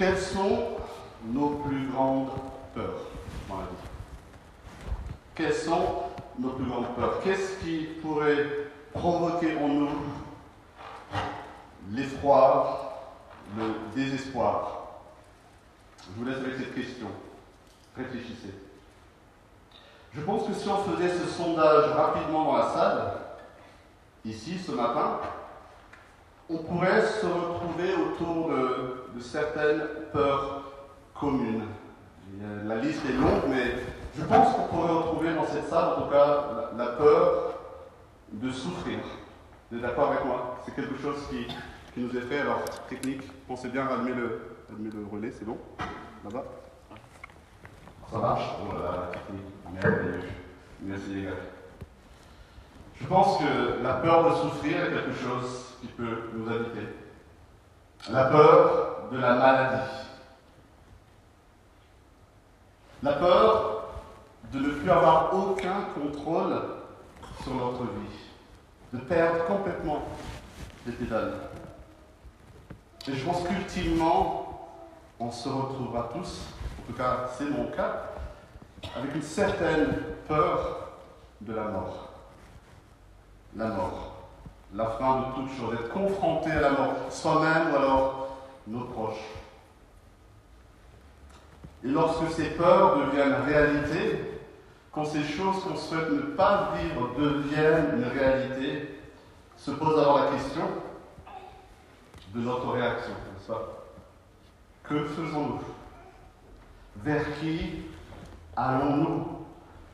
Quelles sont nos plus grandes peurs dans la vie? Quelles sont nos plus grandes peurs? Qu'est-ce qui pourrait provoquer en nous l'effroi, le désespoir? Je vous laisse avec cette question. Réfléchissez. Je pense que si on faisait ce sondage rapidement dans la salle, ici ce matin, on pourrait se retrouver autour de, certaines peurs communes. La liste est longue, mais je pense qu'on pourrait retrouver dans cette salle, en tout cas, la, peur de souffrir. Vous êtes d'accord avec moi C'est quelque chose qui, nous est fait. Alors, technique, pensez bien à allumer le, relais, c'est bon? Là-bas Ça marche? Oh technique. Merci les gars. Je pense que la peur de souffrir est quelque chose qui peut nous habiter. La peur de la maladie. La peur de ne plus avoir aucun contrôle sur notre vie. De perdre complètement les pédales. Et je pense qu'ultimement, on se retrouvera tous, en tout cas c'est mon cas, avec une certaine peur de la mort la mort, la fin de toute chose, être confronté à la mort, soi-même ou alors nos proches. Et lorsque ces peurs deviennent réalité, quand ces choses qu'on souhaite ne pas vivre deviennent une réalité, se pose alors la question de notre réaction, n'est-ce pas? Que faisons-nous? Vers qui allons-nous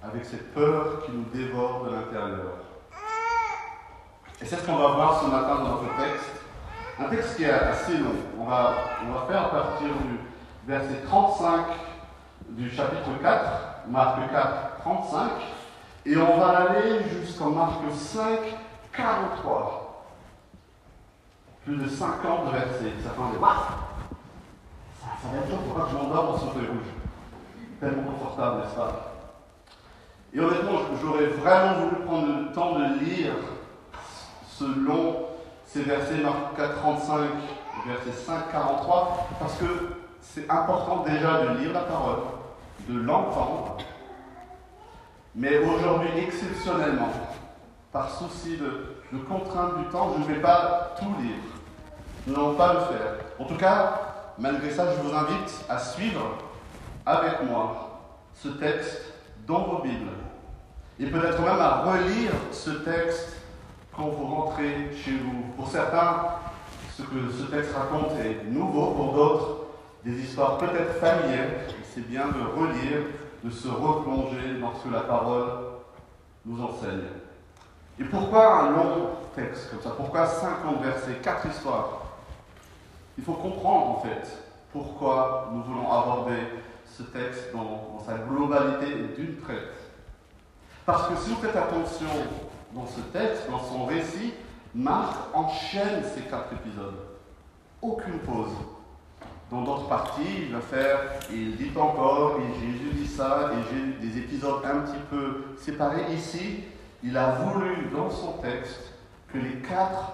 avec cette peur qui nous dévore de l'intérieur? Et c'est ce qu'on va voir ce matin dans notre texte. Un texte qui est assez long. On va, on va faire à partir du verset 35 du chapitre 4, Marc 4, 35, et on va aller jusqu'en Marc 5, 43. Plus de 50 versets. Ça fait un ça, ça va être dur pour que je m'endorme sur feuille rouge. Tellement confortable, n'est-ce pas? Et honnêtement, j'aurais vraiment voulu prendre le temps de lire selon ces versets Marc 4, 35, verset 5, 43, parce que c'est important déjà de lire la parole, de l'entendre, mais aujourd'hui, exceptionnellement, par souci de, de contrainte du temps, je ne vais pas tout lire. Nous n'allons pas le faire. En tout cas, malgré ça, je vous invite à suivre avec moi ce texte dans vos Bibles. Et peut-être même à relire ce texte quand vous rentrez chez vous. Pour certains, ce que ce texte raconte est nouveau, pour d'autres, des histoires peut-être familières. C'est bien de relire, de se replonger dans ce que la parole nous enseigne. Et pourquoi un long texte comme ça? Pourquoi 50 versets, 4 histoires? Il faut comprendre en fait pourquoi nous voulons aborder ce texte dans, dans sa globalité d'une traite. Parce que si vous faites attention dans ce texte, dans son récit, Marc enchaîne ces quatre épisodes. Aucune pause. Dans d'autres parties, il va faire, il dit encore, et Jésus dit ça, et j'ai des épisodes un petit peu séparés. Ici, il a voulu, dans son texte, que les quatre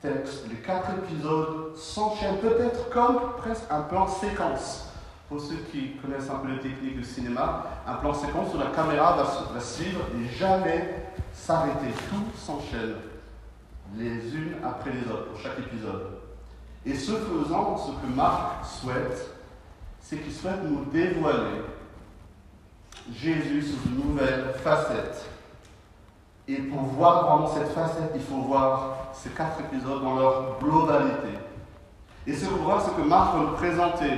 textes, les quatre épisodes s'enchaînent, peut-être comme presque un plan séquence. Pour ceux qui connaissent un peu les techniques du cinéma, un plan séquence où la caméra va, va suivre et jamais s'arrêter. Tout s'enchaîne les unes après les autres pour chaque épisode. Et ce faisant, ce que Marc souhaite, c'est qu'il souhaite nous dévoiler Jésus sous une nouvelle facette. Et pour voir vraiment cette facette, il faut voir ces quatre épisodes dans leur globalité. Et ce qu'on voit, c'est que Marc veut présenter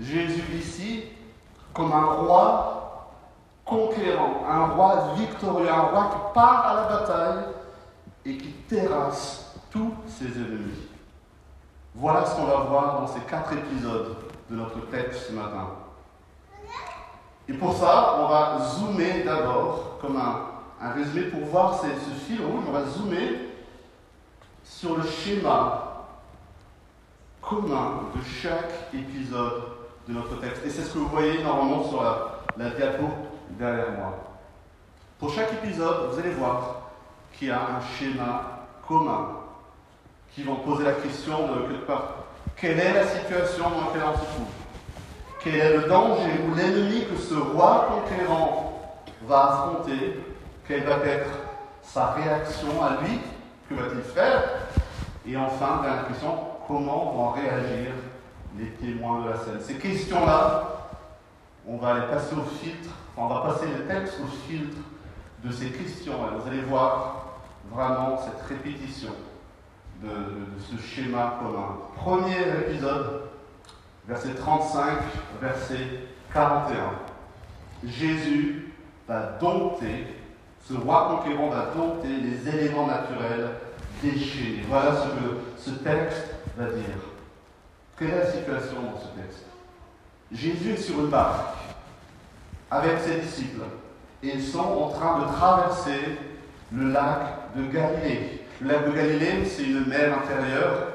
Jésus ici comme un roi conquérant, un roi victorieux, un roi qui part à la bataille et qui terrasse tous ses ennemis. Voilà ce qu'on va voir dans ces quatre épisodes de notre texte ce matin. Et pour ça, on va zoomer d'abord, comme un, résumé pour voir ce fil rouge, on va zoomer sur le schéma commun de chaque épisode de notre texte. Et c'est ce que vous voyez normalement sur la diapo derrière moi. Pour chaque épisode, vous allez voir qu'il y a un schéma commun qui vont poser la question de quelque Quelle est la situation dans laquelle on se trouve? Quel est le danger ou l'ennemi que ce roi conquérant va affronter? Quelle va être sa réaction à lui? Que va-t-il faire? Et enfin, dernière question, comment vont réagir les témoins de la scène? Ces questions-là, on va les passer au filtre, on va passer le texte au filtre de ces questions. Et vous allez voir vraiment cette répétition de, ce schéma commun. Premier épisode, verset 35, verset 41. Jésus va dompter, ce roi conquérant va dompter les éléments naturels déchaînés. Voilà ce que ce texte va dire. Quelle est la situation dans ce texte? Jésus sur une barque avec ses disciples ils sont en train de traverser le lac de Galilée. Le lac de Galilée, c'est une mer intérieure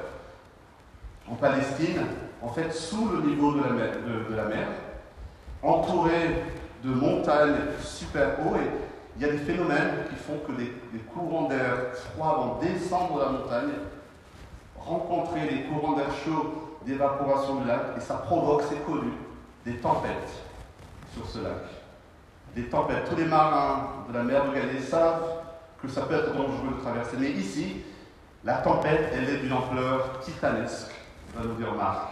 en Palestine, en fait sous le niveau de la mer, de, entourée de montagnes super hauts. Et il y a des phénomènes qui font que les, courants d'air froid vont descendre la montagne, rencontrer les courants d'air chaud d'évaporation du lac, et ça provoque, c'est connu, des tempêtes sur ce lac. Des tempêtes. Tous les marins de la mer de Galilée savent que ça peut être dangereux de traverser. Mais ici, la tempête, elle est d'une ampleur titanesque, va nous dire Marc.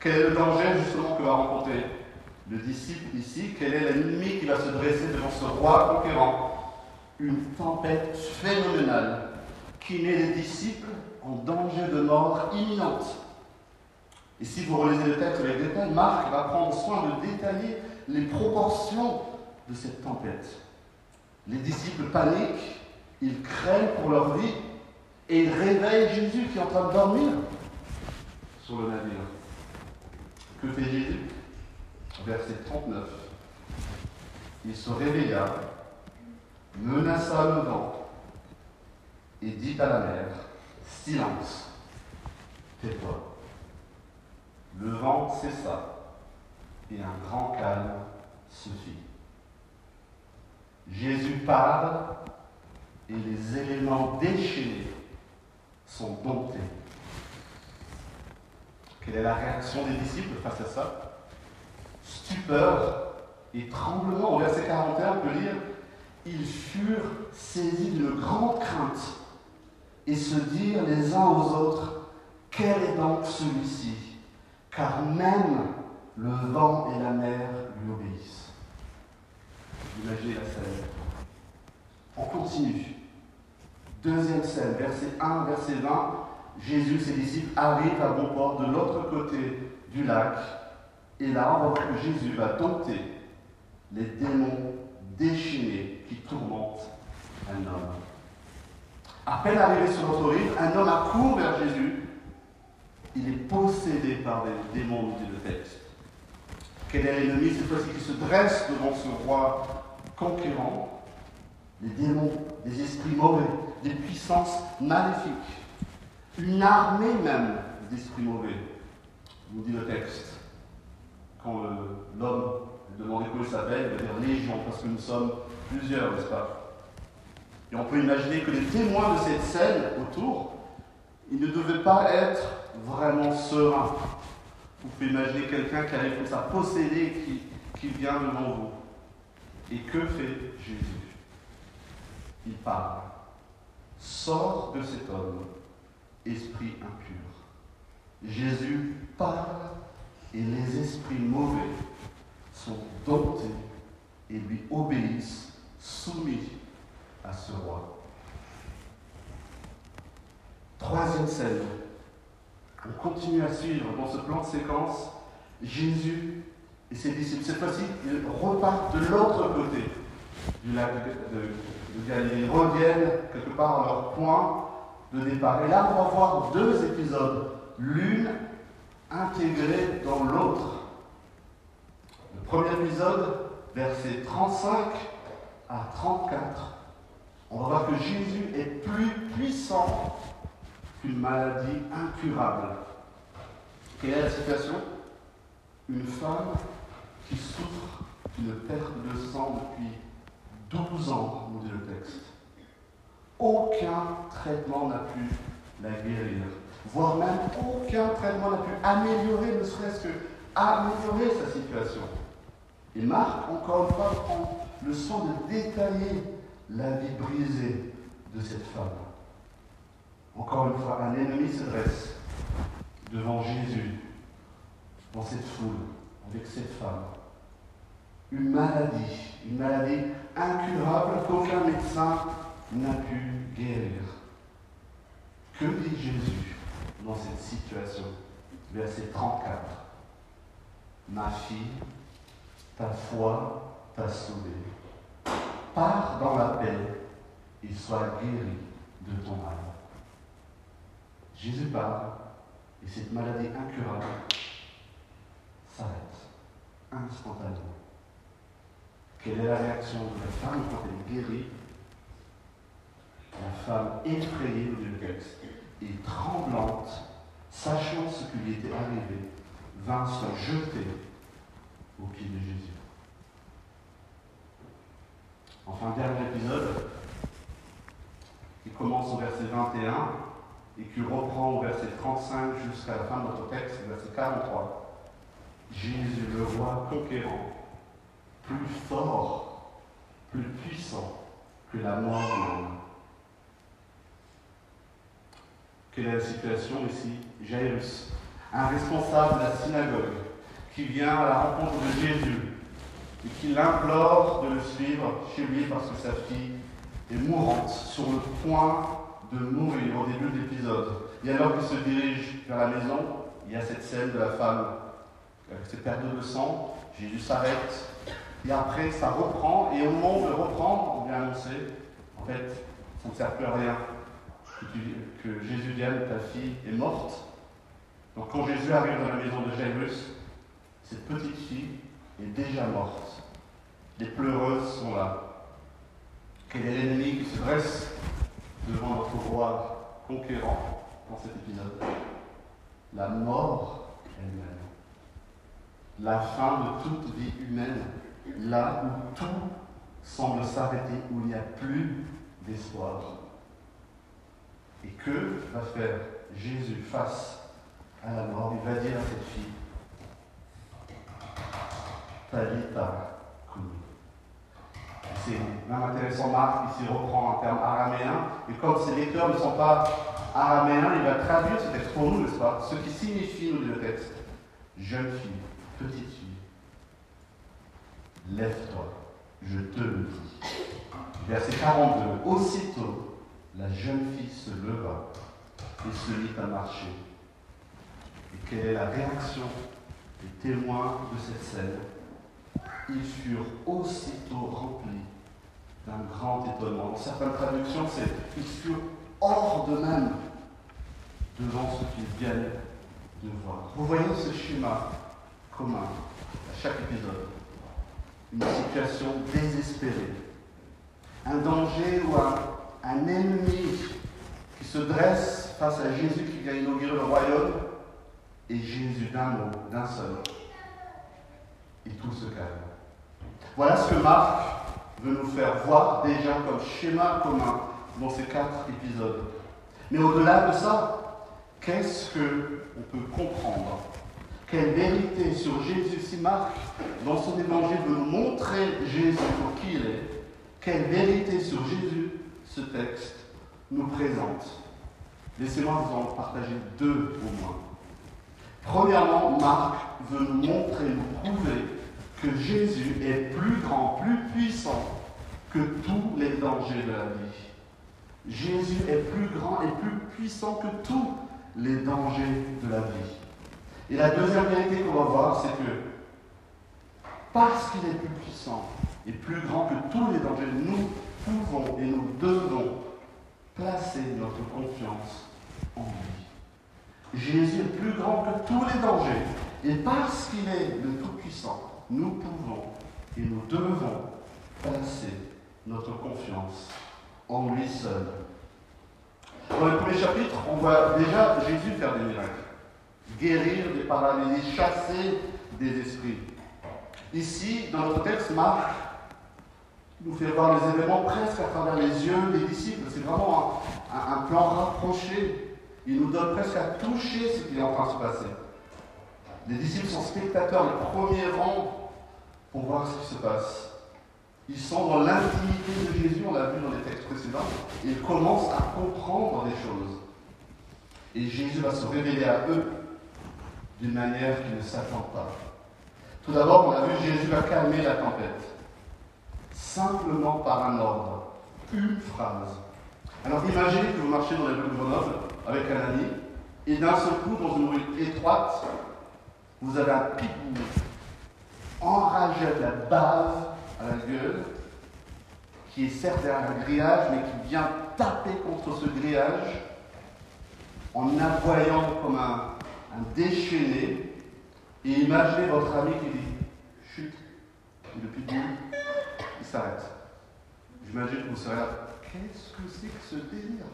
Quel est le danger justement que va rencontrer le disciple ici? Quel est l'ennemi qui va se dresser devant ce roi conquérant? Une tempête phénoménale qui met les disciples en danger de mort imminente. Et si vous relisez le texte avec détail, Marc va prendre soin de détailler les proportions de cette tempête. Les disciples paniquent, ils craignent pour leur vie et ils réveillent Jésus qui est en train de dormir sur le navire. Que fait Jésus Verset 39. Il se réveilla, menaça le vent et dit à la mer, silence, tais-toi. Le vent cessa et un grand calme se fit. Jésus parle et les éléments déchaînés sont domptés. Quelle est la réaction des disciples face à ça? Stupeur et tremblement. Au verset 41, on peut lire Ils furent saisis d'une grande crainte et se dirent les uns aux autres Quel est donc celui-ci? Car même le vent et la mer lui obéissent. Imaginez la scène. On continue. Deuxième scène, verset 1, verset 20. Jésus et ses disciples arrivent à bon port de l'autre côté du lac. Et là, on va voir que Jésus va dompter les démons déchaînés qui tourmentent un homme. À peine arrivé sur notre rive, un homme accourt vers Jésus. Il est possédé par des démons, dit le texte. Quel est l'ennemi cette fois-ci qui se dresse devant ce roi conquérant Les démons, des esprits mauvais, des puissances maléfiques, une armée même d'esprits mauvais, nous dit le texte. Quand l'homme demande comment il s'appelle, il va dire légion, parce que nous sommes plusieurs, n'est-ce pas? Et on peut imaginer que les témoins de cette scène autour, ils ne devaient pas être vraiment sereins. Vous pouvez imaginer quelqu'un qui arrive comme ça, possédé, qui, vient devant vous. Et que fait Jésus? Il parle. Sors de cet homme, esprit impur. Jésus parle et les esprits mauvais sont domptés et lui obéissent, soumis à ce roi. Troisième scène. On continue à suivre dans ce plan de séquence Jésus et ses disciples. Cette fois-ci, ils repartent de l'autre côté du lac de, Galilée. Reviennent quelque part à leur point de départ. Et là, on va voir deux épisodes, l'une intégrée dans l'autre. Le premier épisode, versets 35 à 34, on va voir que Jésus est plus puissant maladie incurable. Quelle est la situation? Une femme qui souffre d'une perte de sang depuis 12 ans, nous dit le texte. Aucun traitement n'a pu la guérir. voire même aucun traitement n'a pu améliorer, ne serait-ce que améliorer sa situation. Et Marc, encore une fois, prend le soin de détailler la vie brisée de cette femme. Encore une fois, un ennemi se dresse devant Jésus, dans cette foule, avec cette femme. Une maladie, une maladie incurable qu'aucun médecin n'a pu guérir. Que dit Jésus dans cette situation? Verset 34. Ma fille, ta foi t'a sauvée. Pars dans la paix et sois guéri de ton mal. Jésus parle et cette maladie incurable s'arrête instantanément. Quelle est la réaction de la femme quand elle est guérie? La femme effrayée du texte et tremblante, sachant ce qui lui était arrivé, vint se jeter au pied de Jésus. Enfin, dernier épisode, qui commence au verset 21 et qui reprend au verset 35 jusqu'à la fin de notre texte, verset 43. Jésus, le roi conquérant, plus fort, plus puissant que la mort même. Quelle est la situation ici? Jairus, un responsable de la synagogue, qui vient à la rencontre de Jésus et qui l'implore de le suivre chez lui parce que sa fille est mourante, sur le point de mourir au début de l'épisode. Et alors qu'il se dirige vers la maison, il y a cette scène de la femme avec cette perte de sang. Jésus s'arrête. Et après, ça reprend. Et au moment de reprendre, on vient annoncer en fait, ça ne sert plus à rien que, Jésus vienne, ta fille est morte. Donc quand Jésus arrive dans la maison de Jairus, cette petite fille est déjà morte. Les pleureuses sont là. Quel est l'ennemi qui se dresse devant notre roi conquérant dans cet épisode La mort elle-même. La fin de toute vie humaine, là où tout semble s'arrêter, où il n'y a plus d'espoir. Et que va faire Jésus face à la mort? Il va dire à cette fille, Talita c'est même intéressant, Marc ici reprend un terme araméen, et comme ces lecteurs ne sont pas araméens, il va traduire ce texte pour nous, n'est-ce pas? Ce qui signifie, nous dit le texte, jeune fille, petite fille, lève-toi, je te le dis. Verset 42, aussitôt, la jeune fille se leva et se mit à marcher. Et quelle est la réaction des témoins de cette scène? Ils furent aussitôt remplis d'un grand étonnement. Dans certaines traductions, c'est ils furent hors de même devant ce qu'ils viennent de voir. Vous voyez ce schéma commun à chaque épisode. Une situation désespérée. Un danger ou un, un ennemi qui se dresse face à Jésus qui vient inaugurer le royaume. Et Jésus d'un mot, d'un seul. Et tout se calme. Voilà ce que Marc veut nous faire voir déjà comme schéma commun dans ces quatre épisodes. Mais au-delà de ça, qu'est-ce qu'on peut comprendre? Quelle vérité sur Jésus si Marc, dans son évangile, veut nous montrer Jésus pour qui il est? Quelle vérité sur Jésus ce texte nous présente? Laissez-moi vous en partager deux au moins. Premièrement, Marc veut nous montrer, nous prouver que Jésus est plus grand, plus puissant que tous les dangers de la vie. Jésus est plus grand et plus puissant que tous les dangers de la vie. Et la deuxième vérité qu'on va voir, c'est que parce qu'il est plus puissant et plus grand que tous les dangers, nous pouvons et nous devons placer notre confiance en lui. Jésus est plus grand que tous les dangers. Et parce qu'il est le Tout-Puissant, nous pouvons et nous devons placer notre confiance en lui seul. Dans le premier chapitre, on voit déjà Jésus faire des miracles, guérir des paralysés, chasser des esprits. Ici, dans notre texte, Marc nous fait voir les événements presque à travers les yeux des disciples. C'est vraiment un, un, plan rapproché. Il nous donne presque à toucher ce qui est en train de se passer. Les disciples sont spectateurs, le premier rang, pour voir ce qui se passe. Ils sont dans l'intimité de Jésus, on l'a vu dans les textes précédents, et ils commencent à comprendre des choses. Et Jésus va se révéler à eux d'une manière qu'ils ne s'attendent pas. Tout d'abord, on a vu Jésus va calmer la tempête, simplement par un ordre, une phrase. Alors imaginez que vous marchez dans les rues de Grenoble avec un ami, et d'un seul coup, dans une rue étroite, vous avez un pitbull enragé de la base à la gueule, qui est certes derrière un grillage, mais qui vient taper contre ce grillage en aboyant comme un, déchaîné. Et imaginez votre ami qui dit chute, et le pitbull, il s'arrête. J'imagine que vous serez là, qu'est-ce que c'est que ce délire?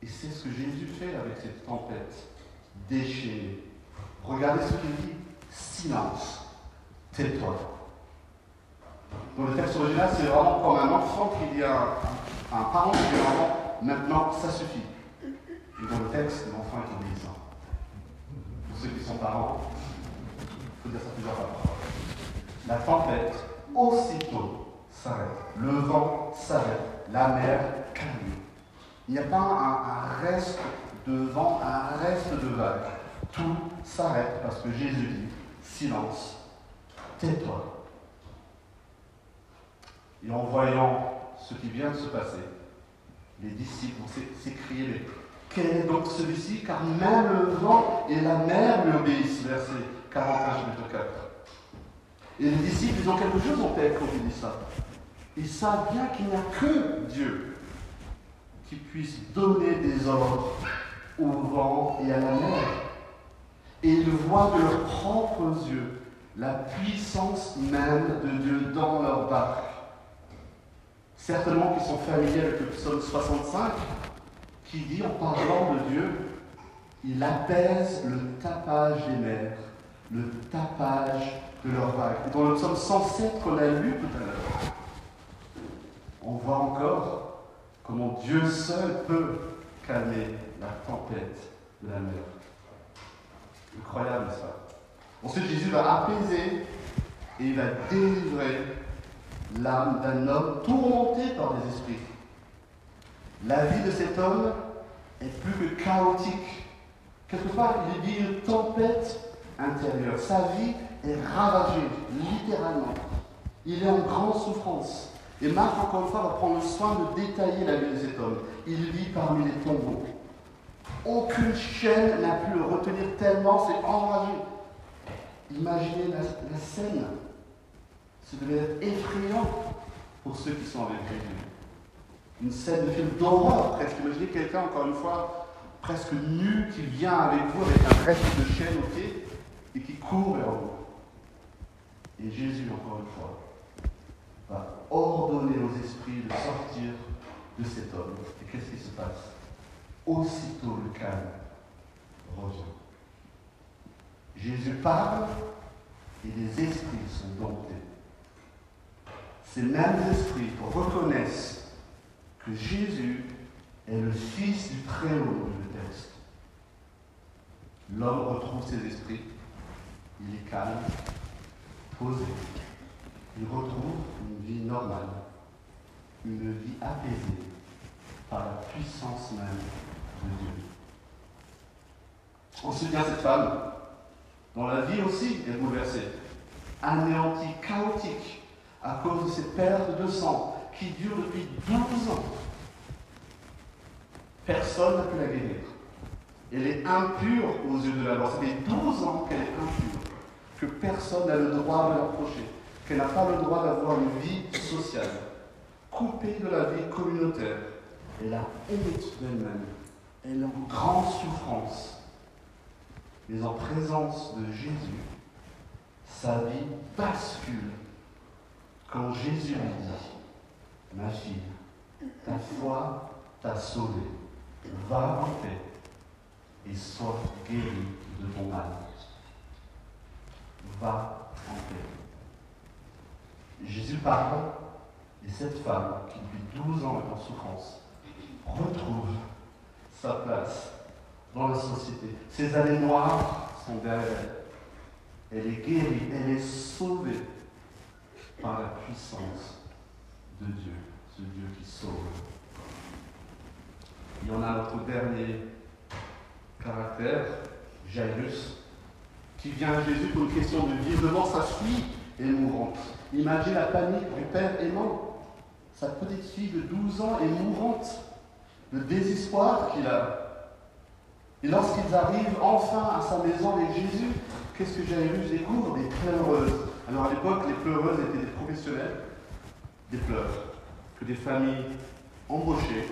Et c'est ce que Jésus fait avec cette tempête déchaînée. Regardez ce qu'il dit silence, tais-toi. Dans le texte original, c'est vraiment comme un enfant qui dit à un, parent qui dit à maintenant ça suffit. Et dans le texte, l'enfant est obéissant. Pour ceux qui sont parents, il faut dire ça plusieurs fois. La tempête, aussitôt, s'arrête. Le vent s'arrête. La mer calme. Il n'y a pas un, un reste de vent, un reste de vague. Tout s'arrête parce que Jésus dit silence, tais-toi. Et en voyant ce qui vient de se passer, les disciples vont s'écrier quel est donc celui-ci? Car même le vent et la mer lui obéissent. Verset 41, chapitre 4. Et les disciples, ils ont quelque chose en tête quand ils disent ça. Ils savent bien qu'il n'y a que Dieu qui puisse donner des ordres au vent et à la mer. Et ils voient de leurs propres yeux la puissance même de Dieu dans leur barque. Certainement qu'ils sont familiers avec le psaume 65, qui dit en parlant de Dieu, il apaise le tapage des mers, le tapage de leurs vagues. Dans le psaume 107 qu'on a lu tout à l'heure, on voit encore comment Dieu seul peut calmer la tempête de la mer. Incroyable ça. Ensuite, Jésus va apaiser et il va délivrer l'âme d'un homme tourmenté par des esprits. La vie de cet homme est plus que chaotique. Quelque part, il vit une tempête intérieure. Sa vie est ravagée, littéralement. Il est en grande souffrance. Et Marc, encore une fois, va prendre le soin de détailler la vie de cet homme. Il vit parmi les tombeaux. Aucune chaîne n'a pu le retenir tellement c'est enragé. Imaginez la, scène. Ce devait être effrayant pour ceux qui sont avec Jésus. Une scène de film d'horreur presque. Imaginez quelqu'un, encore une fois, presque nu, qui vient avec vous avec un reste de chaîne au pied et qui court vers vous. Et Jésus, encore une fois, va ordonner aux esprits de sortir de cet homme. Et qu'est-ce qui se passe? Aussitôt le calme revient. Jésus parle et les esprits sont domptés. Ces mêmes esprits reconnaissent que Jésus est le Fils du Très-Haut, le texte. L'homme retrouve ses esprits, il est calme, posé. Il retrouve une vie normale, une vie apaisée par la puissance même de Dieu. Ensuite vient cette femme, dont la vie aussi est bouleversée, anéantie, chaotique, à cause de cette perte de sang qui dure depuis 12 ans. Personne n'a pu la guérir. Elle est impure aux yeux de la loi. Ça fait 12 ans qu'elle est impure, que personne n'a le droit de l'approcher, qu'elle n'a pas le droit d'avoir une vie sociale, coupée de la vie communautaire. Elle a honte d'elle-même. Elle est en grande souffrance. Mais en présence de Jésus, sa vie bascule quand Jésus lui dit, ma fille, ta foi t'a sauvée, va en paix et sois guérie de ton mal. Va en paix. Jésus parle et cette femme qui depuis 12 ans est en souffrance retrouve sa place dans la société. Ces années noires sont derrière elle. Elle est guérie, elle est sauvée par la puissance de Dieu, ce Dieu qui sauve. Il y en a notre dernier caractère, Jairus, qui vient à Jésus pour une question de vie devant sa fille est mourante. Imagine la panique du père aimant. Sa petite fille de 12 ans est mourante. Le désespoir qu'il a. Et lorsqu'ils arrivent enfin à sa maison avec Jésus, qu'est-ce que Jairus découvre? Des pleureuses. Alors à l'époque, les pleureuses étaient des professionnels des pleurs que des familles embauchées,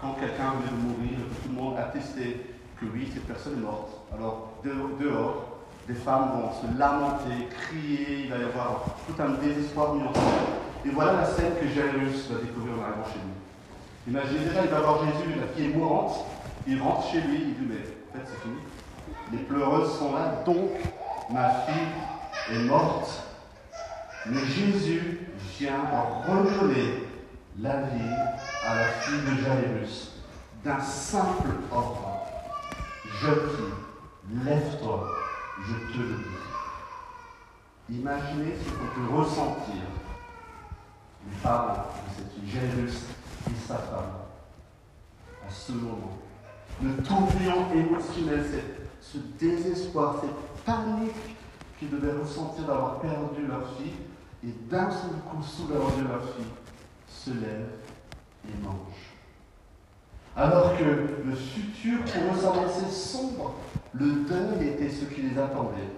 quand quelqu'un venait de mourir, tout le monde attestait que oui, cette personne est morte. Alors dehors, des femmes vont se lamenter, crier, il va y avoir tout un désespoir mis. Et voilà la scène que Jairus va découvrir en arrivant chez lui. Imaginez déjà, il va voir Jésus, la fille est mourante, il rentre chez lui, il dit Mais en fait, c'est fini. Les pleureuses sont là, donc ma fille est morte. Mais Jésus vient redonner la vie à la fille de Jairus d'un simple ordre. Jeune fille, lève-toi, je te le dis. Imaginez ce qu'on peut ressentir. Les parents de cette fille, Jairus et sa femme, à ce moment. Le tourbillon émotionnel, ce désespoir, cette panique qu'ils devaient ressentir d'avoir perdu leur fille, et d'un seul coup, sous la de leur fille, se lève et mange. Alors que le futur pour s'annoncer sombre, le deuil était ce qui les attendait.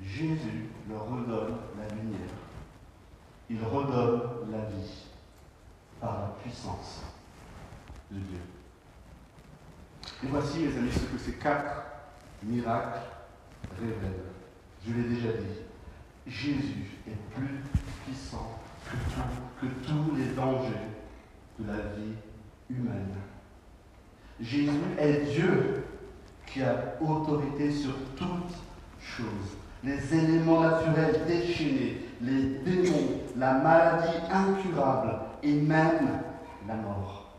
Jésus leur redonne la lumière. Il redonne la vie par la puissance de Dieu. Et voici, mes amis, ce que ces quatre miracles révèlent. Je l'ai déjà dit. Jésus est plus puissant que, que tous les dangers de la vie humaine. Jésus est Dieu qui a autorité sur toutes choses. Les éléments naturels déchaînés, les démons, la maladie incurable et même la mort.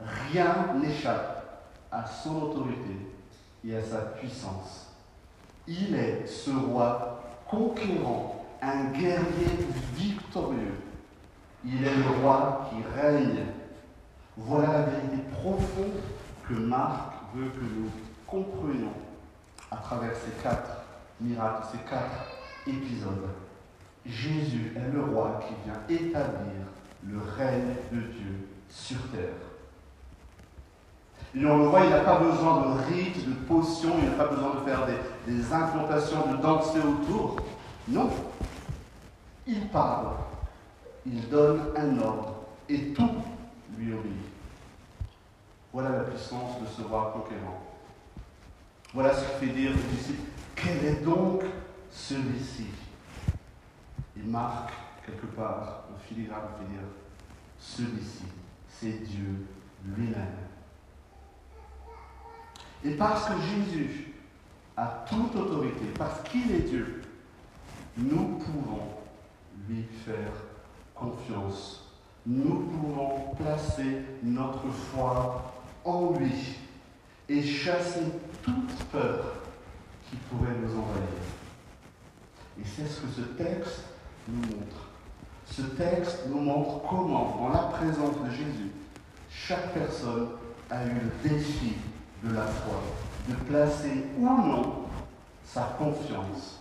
Rien n'échappe à son autorité et à sa puissance. Il est ce roi conquérant, un guerrier victorieux. Il est le roi qui règne. Voilà la vérité profonde que Marc veut que nous comprenions à travers ces quatre miracles, ces quatre épisodes. Jésus est le roi qui vient établir le règne de Dieu sur terre. Et on le voit, il n'a pas besoin de rites, de potions, il n'a pas besoin de faire des, incantations, de danser autour. Non. Il parle, il donne un ordre et tout lui obéit. Voilà la puissance de ce roi conquérant. Voilà ce qui fait dire aux disciples, quel est donc celui-ci? Il marque quelque part, le filigrane fait dire, celui-ci, c'est Dieu lui-même. Et parce que Jésus a toute autorité, parce qu'il est Dieu, nous pouvons lui faire confiance. Nous pouvons placer notre foi en lui et chasser toute peur qui pourrait nous envahir. Et c'est ce que ce texte nous montre. Ce texte nous montre comment, en la présence de Jésus, chaque personne a eu le défi de la foi, de placer ou non sa confiance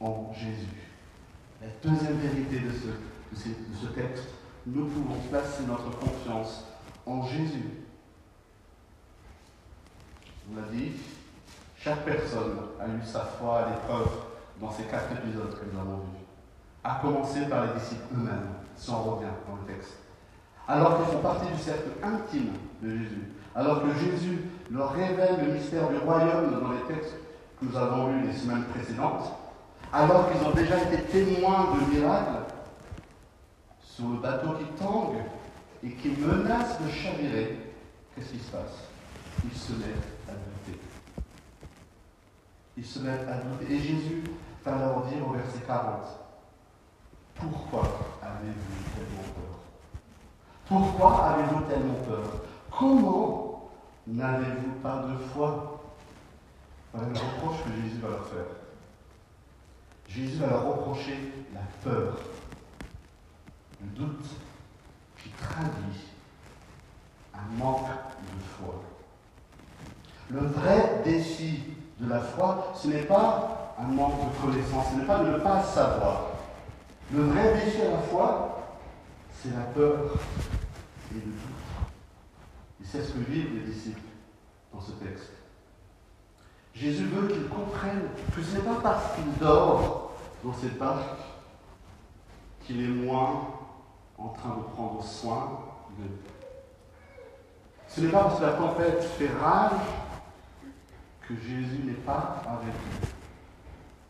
en Jésus. La deuxième vérité de ce, de ce texte, nous pouvons placer notre confiance en Jésus. On l'a dit, chaque personne a eu sa foi à l'épreuve dans ces quatre épisodes que nous avons vus. À commencer par les disciples eux-mêmes, si on revient dans le texte. Alors qu'ils font partie du cercle intime de Jésus, alors que Jésus leur révèle le mystère du royaume dans les textes que nous avons lus les semaines précédentes, alors qu'ils ont déjà été témoins de miracles sur le bateau qui tangue et qui menace de chavirer, qu'est-ce qui se passe? Ils se mettent à douter. Ils se mettent à douter. Et Jésus va leur dire au verset 40, pourquoi avez-vous tellement peur? Pourquoi avez-vous tellement peur? Comment N'avez-vous pas de foi? Voilà le reproche que Jésus va leur faire. Jésus va leur reprocher la peur, le doute qui traduit un manque de foi. Le vrai défi de la foi, ce n'est pas un manque de connaissance, ce n'est pas ne pas savoir. Le vrai défi à la foi, c'est la peur et le doute. Et c'est ce que vivent les disciples dans ce texte. Jésus veut qu'ils comprennent que ce n'est pas parce qu'il dort dans cette barque qu'il est moins en train de prendre soin d'eux. Ce n'est pas parce que la tempête fait rage que Jésus n'est pas avec eux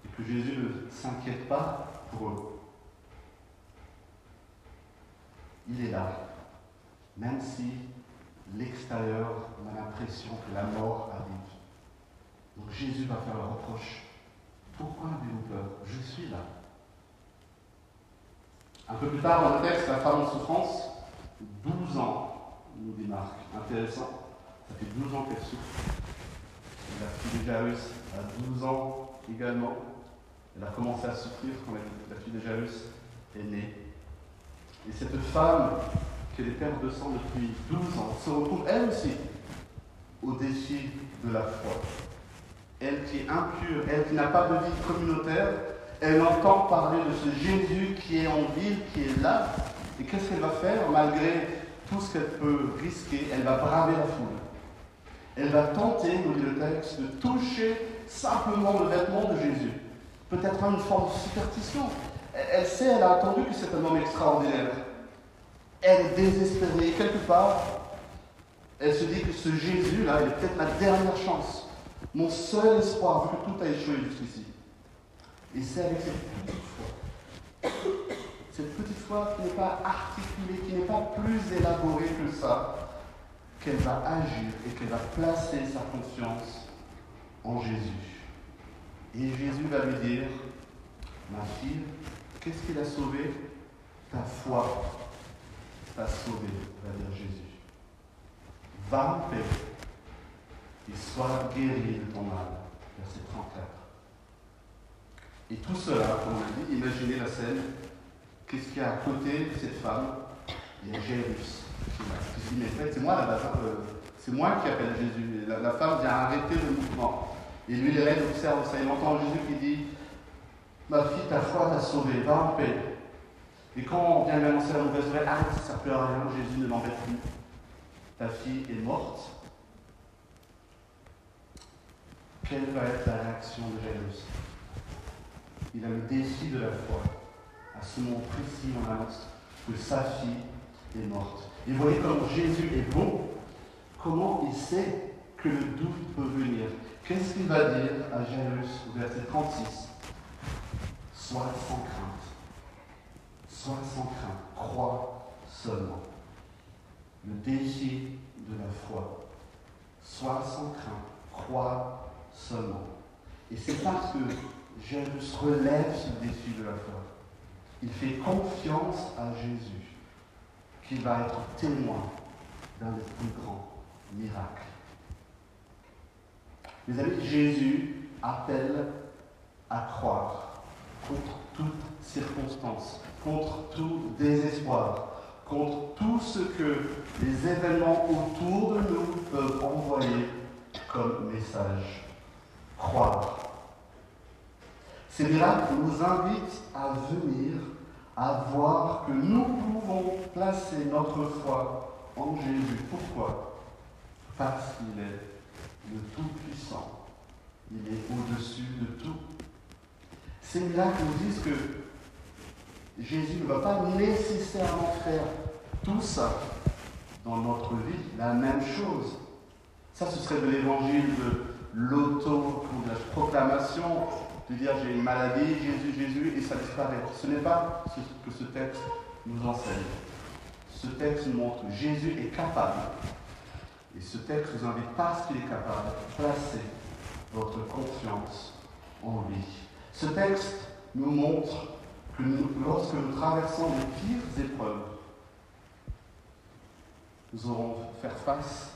et que Jésus ne s'inquiète pas pour eux. Il est là, même si l'extérieur a l'impression que la mort arrive. Donc Jésus va faire le reproche. Pourquoi avez-vous peur? Je suis là. Un peu plus tard dans le texte, la femme en souffrance, 12 ans, nous dit Marc. Intéressant. Ça fait 12 ans qu'elle souffre. La fille de Jairus a 12 ans également. Elle a commencé à souffrir quand la fille de Jairus est née. Et cette femme, qui est père de sang depuis 12 ans, se retrouve elle aussi au défi de la foi. Elle qui est impure, elle qui n'a pas de vie communautaire, elle entend parler de ce Jésus qui est en ville, qui est là. Et qu'est-ce qu'elle va faire? Malgré tout ce qu'elle peut risquer Elle va braver la foule. Elle va tenter, nous dit le texte, de toucher simplement le vêtement de Jésus. Peut-être une forme de superstition. Elle sait, elle a entendu que c'est un homme extraordinaire. Elle est désespérée. quelque part, elle se dit que ce Jésus-là, est peut-être ma dernière chance. Mon seul espoir, vu que tout a échoué jusqu'ici. Et c'est avec cette petite foi. Cette petite foi qui n'est pas articulée, qui n'est pas plus élaborée que ça, qu'elle va agir et qu'elle va placer sa confiance en Jésus. Et Jésus va lui dire, ma fille, qu'est-ce qu'il a sauvé? Ta foi t'a sauvé, va dire Jésus. Va en paix et sois guéri de ton mal. Verset 34. Et tout cela, comme on dit, imaginez la scène. Qu'est-ce qu'il y a à côté de cette femme? Il y a Jairus qui dit, mais c'est moi la base, euh, c'est moi qui appelle Jésus. La, femme vient arrêter le mouvement. Et lui, il observe ça. Il entend Jésus qui dit, ma fille, ta foi t'a sauvée, va en paix. Et quand on vient lui annoncer la mauvaise nouvelle, arrête, ça ne peut rien, Jésus ne l'embête plus. Ta fille est morte. Quelle va être la réaction de Jairus Il a le défi de la foi. À ce moment précis, on annonce que sa fille est morte. Et vous voyez comment Jésus est bon, comment il sait que le doute peut venir. Qu'est-ce qu'il va dire à Jairus au verset 36 Sois sans crainte. Sois sans crainte. Crois seulement. Le défi de la foi. Sois sans crainte. Crois seulement. Et c'est parce que Jairus relève ce défi de la foi. Il fait confiance à Jésus qu'il va être témoin d'un des plus grands miracles. Mes amis, Jésus appelle à croire contre toute circonstance, contre tout désespoir, contre tout ce que les événements autour de nous peuvent envoyer comme message. Croire. Ces miracles nous invitent à venir à voir que nous pouvons placer notre foi en Jésus. Pourquoi? Parce qu'il est le Tout-Puissant. Il est au-dessus de tout. Ces miracles nous disent que Jésus ne va pas nécessairement faire tout ça dans notre vie, la même chose. Ça, ce serait de l'évangile de l'auto, de la proclamation, de dire j'ai une maladie, Jésus, Jésus, et ça disparaît. Ce n'est pas ce que ce texte nous enseigne. Ce texte nous montre que Jésus est capable. Et ce texte nous invite parce qu'il est capable de placer votre confiance en lui. Ce texte nous montre que lorsque nous traversons les pires épreuves, nous aurons faire face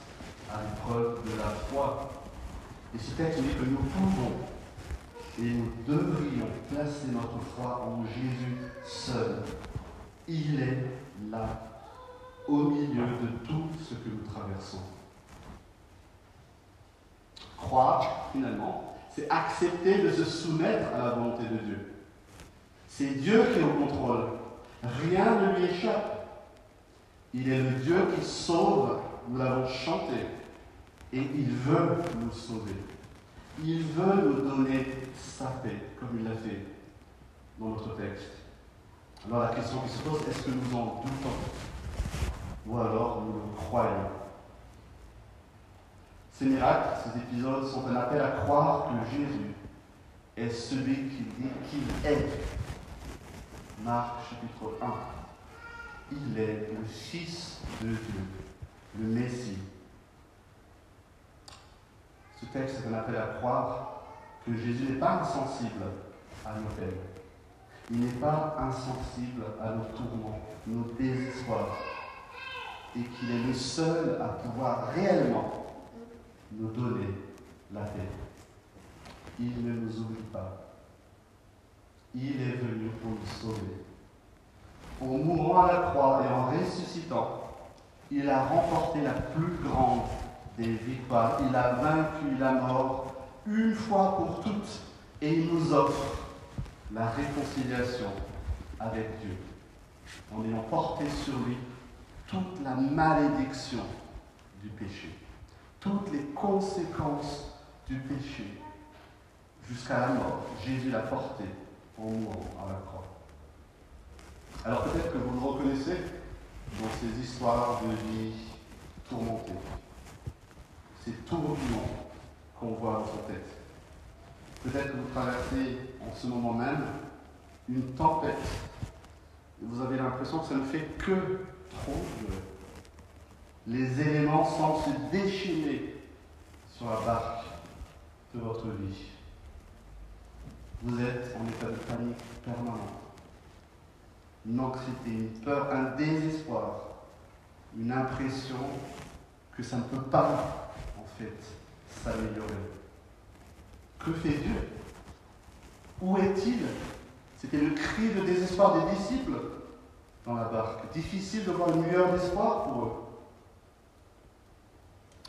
à l'épreuve de la foi. Et ce texte dit que nous pouvons et nous devrions placer notre foi en Jésus seul. Il est là, au milieu de tout ce que nous traversons. Croire, finalement, c'est accepter de se soumettre à la volonté de Dieu. C'est Dieu qui est au contrôle. Rien ne lui échappe. Il est le Dieu qui sauve, nous l'avons chanté, et il veut nous sauver. Il veut nous donner sa paix, comme il l'a fait dans notre texte. Alors la question qui se pose, est-ce que nous en doutons? Ou alors nous le croyons? Ces miracles, ces épisodes sont un appel à croire que Jésus est celui qui dit qu'il est. Marc chapitre 1. Il est le Fils de Dieu, le Messie. Ce texte est un appel à croire que Jésus n'est pas insensible à nos peines. Il n'est pas insensible à nos tourments, nos désespoirs, et qu'il est le seul à pouvoir réellement nous donner la paix. Il ne nous oublie pas. Il est venu pour nous sauver. En mourant à la croix et en ressuscitant, il a remporté la plus grande des victoires. Il a vaincu la mort une fois pour toutes et il nous offre la réconciliation avec Dieu en ayant porté sur lui toute la malédiction du péché, toutes les conséquences du péché jusqu'à la mort. Jésus l'a porté en mourant à la croix. Alors peut-être que vous le reconnaissez dans ces histoires de vie tourmentée, ces tourbillons qu'on voit dans ce texte. Peut-être que vous traversez en ce moment même une tempête et vous avez l'impression que ça ne fait que trop durer. Les éléments semblent se déchirer sur la barque de votre vie. Vous êtes en état de panique permanent. Une anxiété, une peur, un désespoir, une impression que ça ne peut pas, en fait, s'améliorer. Que fait Dieu? Où est-il? C'était le cri de désespoir des disciples dans la barque. Difficile de voir une lueur d'espoir pour eux.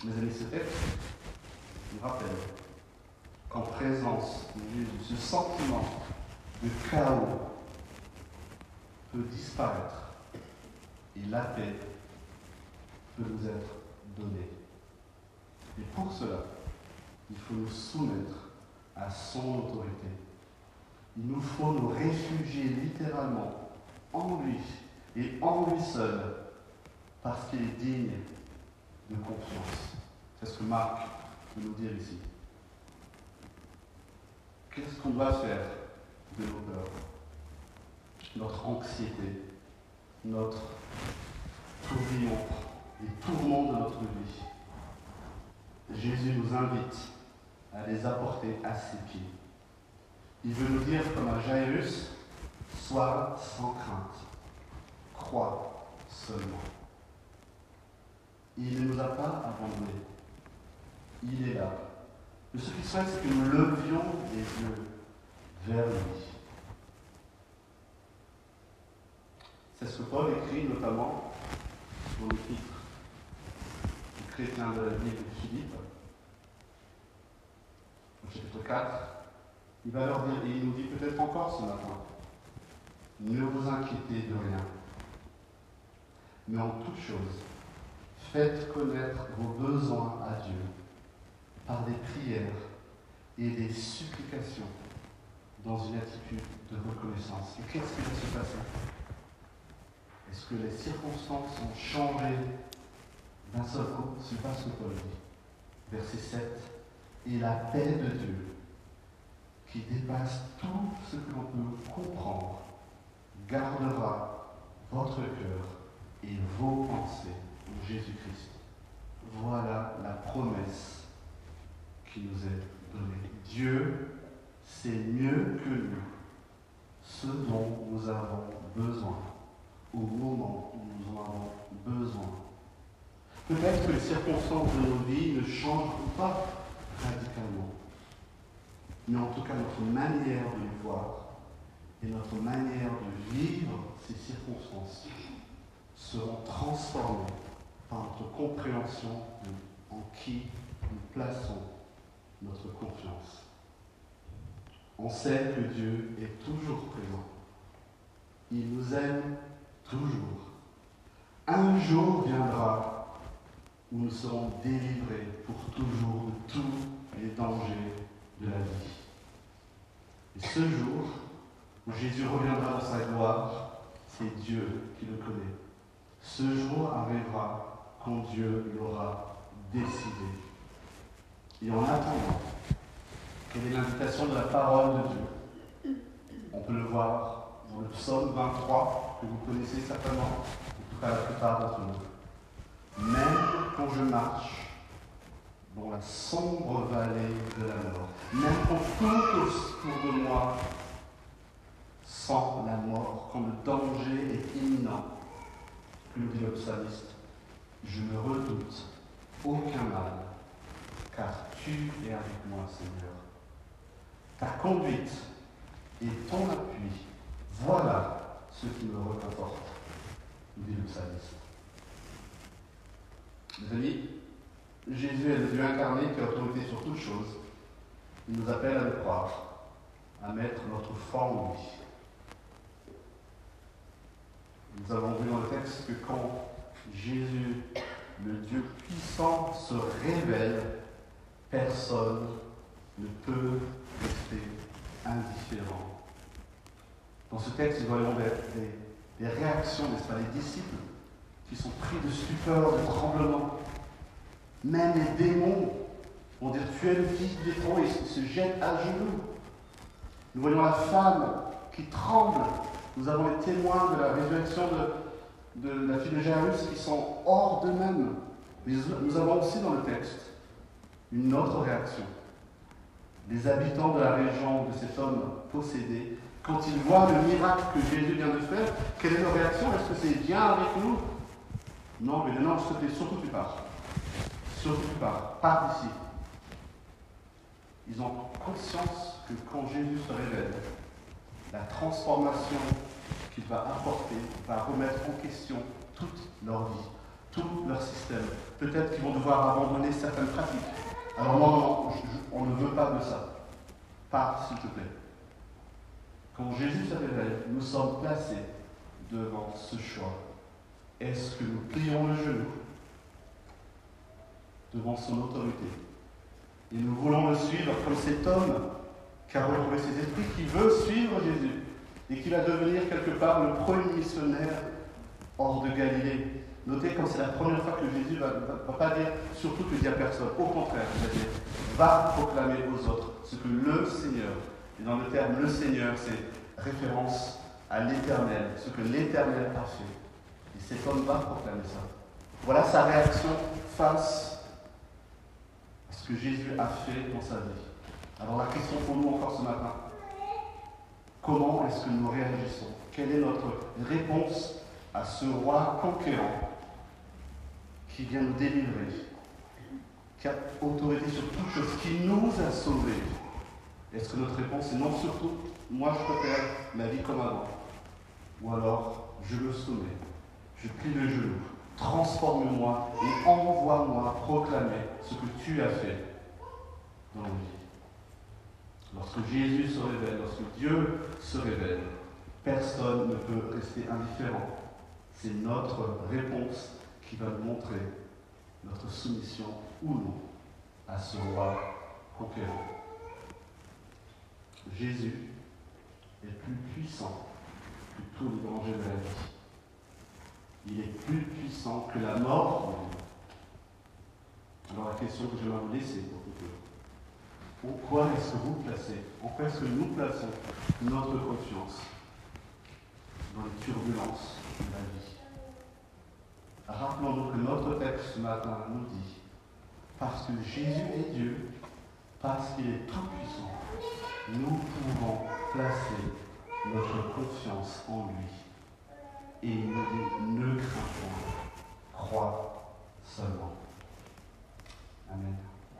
Mes amis, ce texte nous rappelle qu'en présence de Jésus, ce sentiment de chaos peut disparaître et la paix peut nous être donnée. Et pour cela, il faut nous soumettre à son autorité. Il nous faut nous réfugier littéralement en lui et en lui seul, parce qu'il est digne de confiance. C'est ce que Marc veut nous dire ici. Qu'est-ce qu'on doit faire de nos peurs Notre anxiété, notre tourbillon, les tourments de notre vie. Jésus nous invite à les apporter à ses pieds. Il veut nous dire, comme à Jairus, sois sans crainte, crois seulement. Il ne nous a pas abandonnés. Il est là. Mais ce qui souhaite, c'est que nous levions les yeux vers lui. C'est ce que Paul écrit notamment dans le titre du chrétien de la vie de Philippe, au chapitre 4. Il va leur dire, et il nous dit peut-être encore ce matin, ne vous inquiétez de rien, mais en toute chose, faites connaître vos besoins à Dieu par des prières et des supplications dans une attitude de reconnaissance. Et qu'est-ce qui va se passer? Est-ce que les circonstances ont changé d'un seul coup? C'est pas ce que Paul dit. Verset 7. Et la paix de Dieu, qui dépasse tout ce que l'on peut comprendre, gardera votre cœur et vos pensées en Jésus-Christ. Voilà la promesse qui nous est donnée. Dieu sait mieux que nous ce dont nous avons besoin au moment où nous en avons besoin. Peut-être que les circonstances de nos vies ne changeront pas radicalement. Mais en tout cas, notre manière de voir et notre manière de vivre ces circonstances seront transformées notre compréhension en qui nous plaçons notre confiance. On sait que Dieu est toujours présent. Il nous aime toujours. Un jour viendra où nous serons délivrés pour toujours de tous les dangers de la vie. Et ce jour où Jésus reviendra dans sa gloire, c'est Dieu qui le connaît. Ce jour arrivera quand Dieu l'aura décidé. Et en attendant, quelle est l'invitation de la parole de Dieu? On peut le voir dans le psaume 23, que vous connaissez certainement, en tout cas la plupart d'entre nous. Même quand je marche dans la sombre vallée de la mort, même quand tout autour de moi sent la mort, quand le danger est imminent, nous dit le psalmiste, je ne redoute aucun mal, car tu es avec moi, Seigneur. Ta conduite et ton appui, voilà ce qui me réconforte, dit le psalmiste. Mes amis, Jésus est le Dieu incarné qui a autorité sur toutes choses. Il nous appelle à le croire, à mettre notre foi en lui. Nous avons vu dans le texte que quand Jésus, le Dieu puissant, se révèle, personne ne peut rester indifférent. Dans ce texte, nous voyons des, réactions, n'est-ce pas, les disciples qui sont pris de stupeur, de tremblement. Même les démons vont dire Tu es le fils du et se jettent à genoux. Nous voyons la femme qui tremble nous avons les témoins de la résurrection de, de la de Jairus qui sont hors d'eux-mêmes. Mais nous avons aussi dans le texte une autre réaction. Les habitants de la région de cet homme possédé, quand ils voient le miracle que Jésus vient de faire, quelle est leur réaction? Est-ce que c'est bien avec nous? Non, mais non, s'il te plaît, surtout tu pars. Surtout tu pars. Pars d'ici. Ils ont conscience que quand Jésus se révèle, la transformation qu'il va apporter va remettre en question toute leur vie, tout leur système. Peut-être qu'ils vont devoir abandonner certaines pratiques. Alors non, non, on ne veut pas de ça. Pars, s'il te plaît. Quand Jésus se révèle, nous sommes placés devant ce choix. Est-ce que nous plions le genou devant son autorité? Et nous voulons le suivre comme cet homme qui a retrouvé ses esprits, qui veut suivre Jésus et qui va devenir quelque part le premier missionnaire hors de Galilée. Notez quand c'est la première fois que Jésus ne va, pas dire surtout que dit à personne. Au contraire, il va dire va proclamer aux autres ce que le Seigneur, et dans le terme le Seigneur, c'est référence à l'éternel, ce que l'éternel a fait. Et cet homme va proclamer ça. Voilà sa réaction face à ce que Jésus a fait dans sa vie. Alors la question pour nous encore ce matin, comment est-ce que nous réagissons? Quelle est notre réponse à ce roi conquérant qui vient nous délivrer, qui a autorité sur toute chose, qui nous a sauvés? Est-ce que notre réponse est non surtout, moi je préfère ma vie comme avant. Ou alors, je le soumets, je plie le genou, transforme-moi et envoie-moi proclamer ce que tu as fait dans la vie. Lorsque Jésus se révèle, lorsque Dieu se révèle, personne ne peut rester indifférent. C'est notre réponse qui va nous montrer notre soumission ou non à ce roi conquérant. Jésus est plus puissant que tous les dangers de la vie. Il est plus puissant que la mort. Alors la question que je vais vous laisser en quoi est-ce que vous placez En quoi est-ce que nous plaçons notre confiance dans les turbulences de la vie Rappelons-nous que notre texte ce matin nous dit, parce que Jésus est Dieu, parce qu'il est tout puissant, nous pouvons placer notre confiance en lui. Et il nous dit, ne crains pas, crois seulement. Amen.